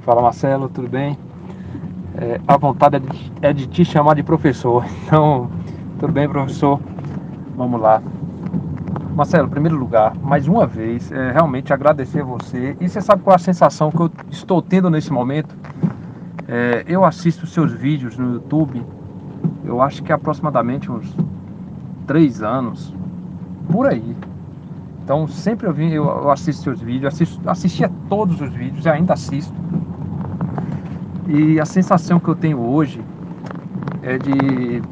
Fala Marcelo, tudo bem? É, a vontade é de, é de te chamar de professor. Então, tudo bem, professor? Vamos lá. Marcelo, em primeiro lugar, mais uma vez, é, realmente agradecer você. E você sabe qual é a sensação que eu estou tendo nesse momento? É, eu assisto seus vídeos no YouTube, eu acho que aproximadamente uns três anos, por aí. Então sempre eu, vim, eu assisto seus vídeos, assisto, assistia todos os vídeos e ainda assisto. E a sensação que eu tenho hoje é de.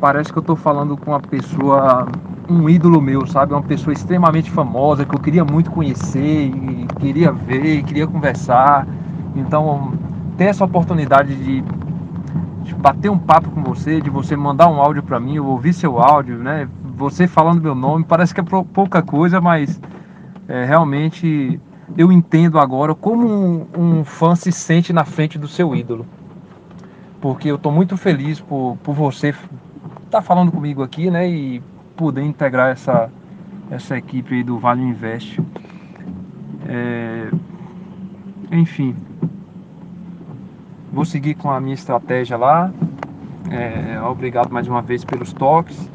Parece que eu estou falando com uma pessoa, um ídolo meu, sabe? Uma pessoa extremamente famosa que eu queria muito conhecer, e queria ver, queria conversar. Então, ter essa oportunidade de, de bater um papo com você, de você mandar um áudio para mim, eu ouvir seu áudio, né? Você falando meu nome, parece que é pouca coisa, mas é, realmente eu entendo agora como um, um, fã se sente na frente do seu ídolo. Porque eu estou muito feliz por, por você estar tá falando comigo aqui, né? E poder integrar essa, essa equipe do Vale Invest. É, enfim, vou seguir com a minha estratégia lá. É, obrigado mais uma vez pelos toques.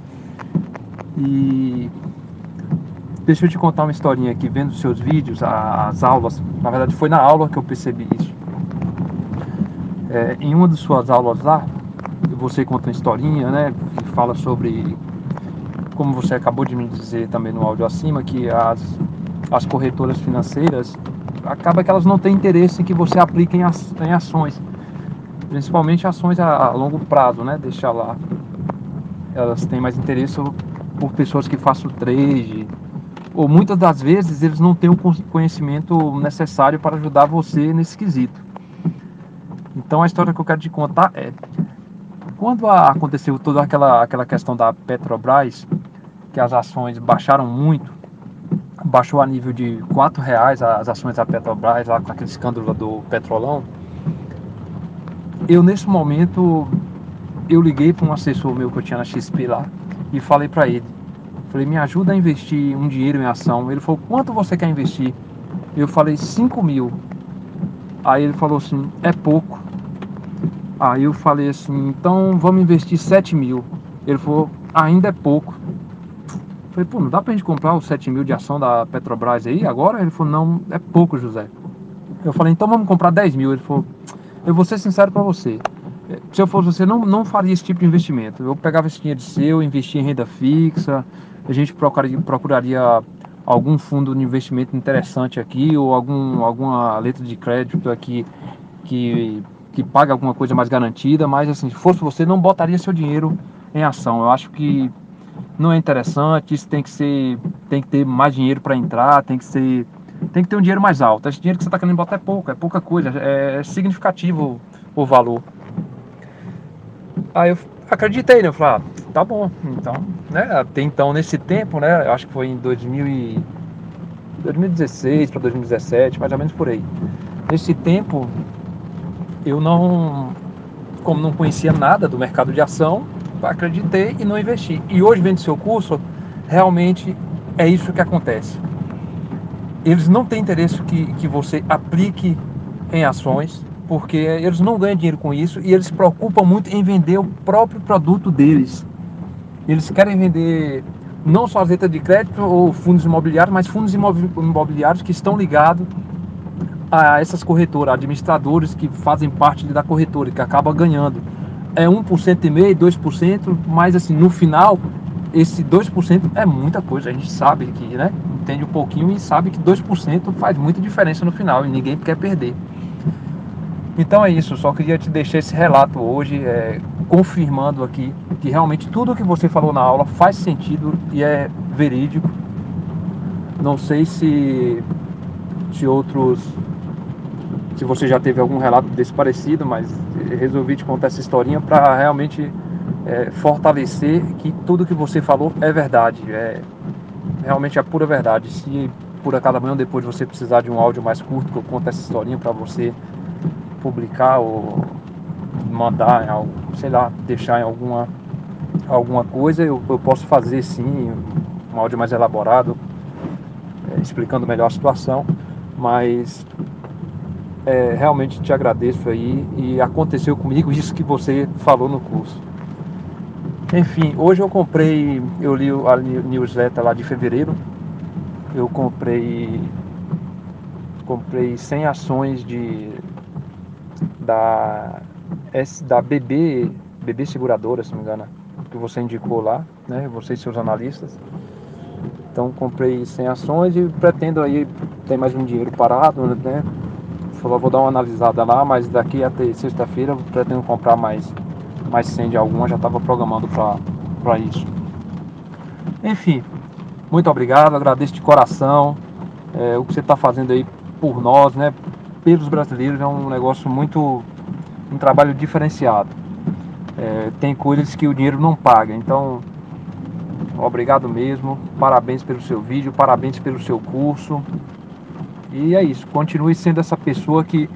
E Deixa eu te contar uma historinha aqui, vendo seus vídeos, as aulas. Na verdade, foi na aula que eu percebi isso. É, em uma de suas aulas lá, você conta uma historinha, né? Que fala sobre, como você acabou de me dizer também no áudio acima, que as, as corretoras financeiras acaba que elas não têm interesse em que você aplique em, em ações, principalmente ações a, a longo prazo, né? Deixar lá. Elas têm mais interesse por pessoas que façam trade, ou muitas das vezes eles não têm o conhecimento necessário para ajudar você nesse quesito. Então a história que eu quero te contar é quando aconteceu toda aquela, aquela questão da Petrobras, que as ações baixaram muito, baixou a nível de R$ reais as ações da Petrobras, lá com aquele escândalo do petrolão. Eu nesse momento eu liguei para um assessor meu que eu tinha na XP lá e falei para ele, Falei, me ajuda a investir um dinheiro em ação. Ele falou, quanto você quer investir? Eu falei, 5 mil. Aí ele falou assim, é pouco. Aí eu falei assim, então vamos investir 7 mil. Ele falou, ainda é pouco. falei, pô, não dá pra gente comprar os 7 mil de ação da Petrobras aí agora? Ele falou, não, é pouco, José. Eu falei, então vamos comprar 10 mil. Ele falou, eu vou ser sincero para você. Se eu fosse você, não, não faria esse tipo de investimento. Eu pegava esse dinheiro seu, investia em renda fixa, a gente procuraria, procuraria algum fundo de investimento interessante aqui ou algum, alguma letra de crédito aqui que, que paga alguma coisa mais garantida, mas assim, se fosse você, não botaria seu dinheiro em ação. Eu acho que não é interessante, isso tem que ser, tem que ter mais dinheiro para entrar, tem que ser, tem que ter um dinheiro mais alto. Esse dinheiro que você está querendo botar é pouco, é pouca coisa, é significativo o valor. Aí eu acreditei, né? Eu falei, ah, tá bom. Então, né? Até então, nesse tempo, né? Eu acho que foi em 2000 e... 2016 para 2017, mais ou menos por aí. Nesse tempo, eu não, como não conhecia nada do mercado de ação, acreditei e não investi. E hoje, vendo seu curso, realmente é isso que acontece. Eles não têm interesse que, que você aplique em ações, porque eles não ganham dinheiro com isso e eles se preocupam muito em vender o próprio produto deles. Eles querem vender não só as letras de crédito ou fundos imobiliários, mas fundos imobiliários que estão ligados a essas corretoras, administradores que fazem parte da corretora, que acaba ganhando. É 1% e meio, 2%, mas assim, no final, esse 2% é muita coisa. A gente sabe que, né? Entende um pouquinho e sabe que 2% faz muita diferença no final e ninguém quer perder. Então é isso, só queria te deixar esse relato hoje, é, confirmando aqui que realmente tudo o que você falou na aula faz sentido e é verídico. Não sei se, se outros, se você já teve algum relato desse parecido, mas resolvi te contar essa historinha para realmente é, fortalecer que tudo que você falou é verdade, é realmente a pura verdade. Se por acaso amanhã depois você precisar de um áudio mais curto que eu conto essa historinha para você publicar ou mandar, sei lá, deixar em alguma, alguma coisa, eu, eu posso fazer sim um áudio mais elaborado, é, explicando melhor a situação, mas é, realmente te agradeço aí e aconteceu comigo isso que você falou no curso. Enfim, hoje eu comprei, eu li a newsletter lá de fevereiro, eu comprei comprei 100 ações de da da BB BB seguradora, se não me engano, que você indicou lá, né? Você e seus analistas. Então comprei 100 ações e pretendo aí ter mais um dinheiro parado, né? Falou, vou dar uma analisada lá, mas daqui até sexta-feira pretendo comprar mais, mais 100 de alguma, já estava programando para isso. Enfim, muito obrigado, agradeço de coração é, o que você está fazendo aí por nós, né? Pelos brasileiros é um negócio muito, um trabalho diferenciado. É, tem coisas que o dinheiro não paga, então obrigado mesmo, parabéns pelo seu vídeo, parabéns pelo seu curso. E é isso, continue sendo essa pessoa que,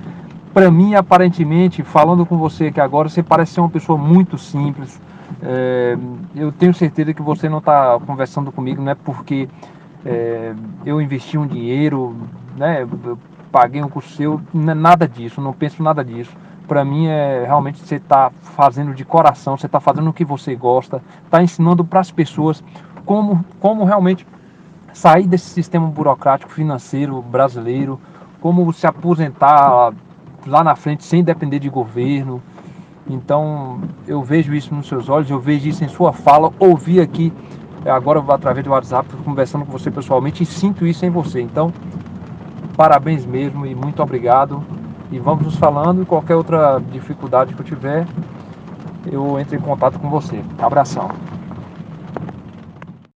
para mim, aparentemente, falando com você aqui agora, você parece ser uma pessoa muito simples. É, eu tenho certeza que você não está conversando comigo, não é porque é, eu investi um dinheiro, né, paguei um curso seu, nada disso, não penso nada disso. Para mim é realmente você está fazendo de coração, você está fazendo o que você gosta, está ensinando para as pessoas como, como realmente sair desse sistema burocrático financeiro brasileiro, como se aposentar lá na frente sem depender de governo. Então eu vejo isso nos seus olhos, eu vejo isso em sua fala, ouvi aqui agora através do WhatsApp conversando com você pessoalmente e sinto isso em você. Então parabéns mesmo e muito obrigado. E vamos nos falando e qualquer outra dificuldade que eu tiver, eu entro em contato com você. Abração.